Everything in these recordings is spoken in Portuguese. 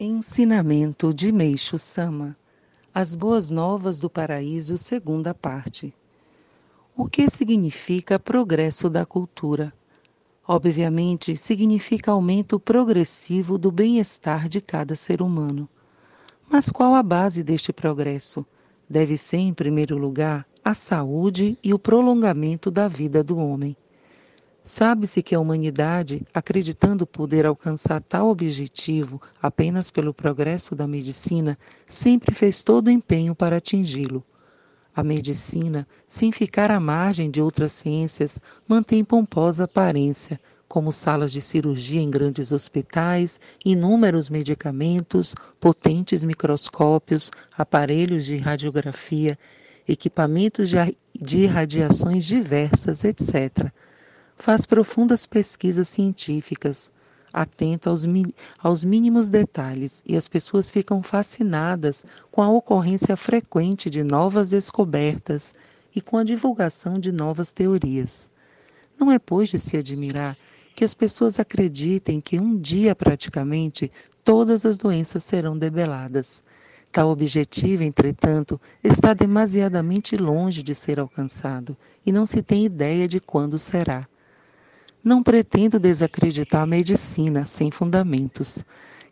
Ensinamento de Meixo Sama As Boas Novas do Paraíso, segunda parte. O que significa progresso da cultura? Obviamente, significa aumento progressivo do bem-estar de cada ser humano. Mas qual a base deste progresso? Deve ser, em primeiro lugar, a saúde e o prolongamento da vida do homem. Sabe-se que a humanidade, acreditando poder alcançar tal objetivo apenas pelo progresso da medicina, sempre fez todo o empenho para atingi-lo. A medicina, sem ficar à margem de outras ciências, mantém pomposa aparência, como salas de cirurgia em grandes hospitais, inúmeros medicamentos, potentes microscópios, aparelhos de radiografia, equipamentos de irradiações diversas, etc faz profundas pesquisas científicas, atenta aos, aos mínimos detalhes e as pessoas ficam fascinadas com a ocorrência frequente de novas descobertas e com a divulgação de novas teorias. Não é, pois, de se admirar que as pessoas acreditem que um dia praticamente todas as doenças serão debeladas. Tal objetivo, entretanto, está demasiadamente longe de ser alcançado e não se tem ideia de quando será. Não pretendo desacreditar a medicina sem fundamentos.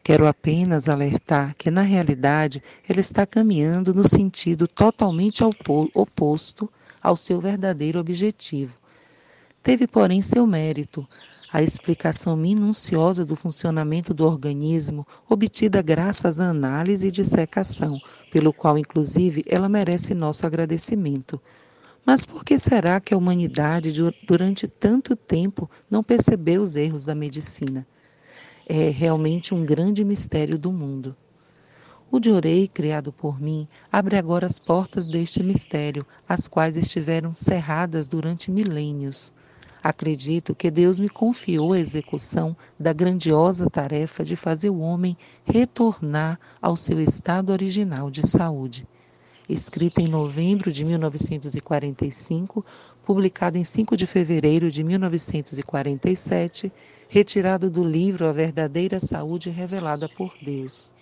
Quero apenas alertar que, na realidade, ela está caminhando no sentido totalmente oposto ao seu verdadeiro objetivo. Teve, porém, seu mérito, a explicação minuciosa do funcionamento do organismo, obtida graças à análise e dissecação, pelo qual, inclusive, ela merece nosso agradecimento. Mas por que será que a humanidade, durante tanto tempo, não percebeu os erros da medicina? É realmente um grande mistério do mundo. O Diorei, criado por mim, abre agora as portas deste mistério, as quais estiveram cerradas durante milênios. Acredito que Deus me confiou a execução da grandiosa tarefa de fazer o homem retornar ao seu estado original de saúde escrita em novembro de 1945, publicada em 5 de fevereiro de 1947, retirado do livro A Verdadeira Saúde Revelada por Deus.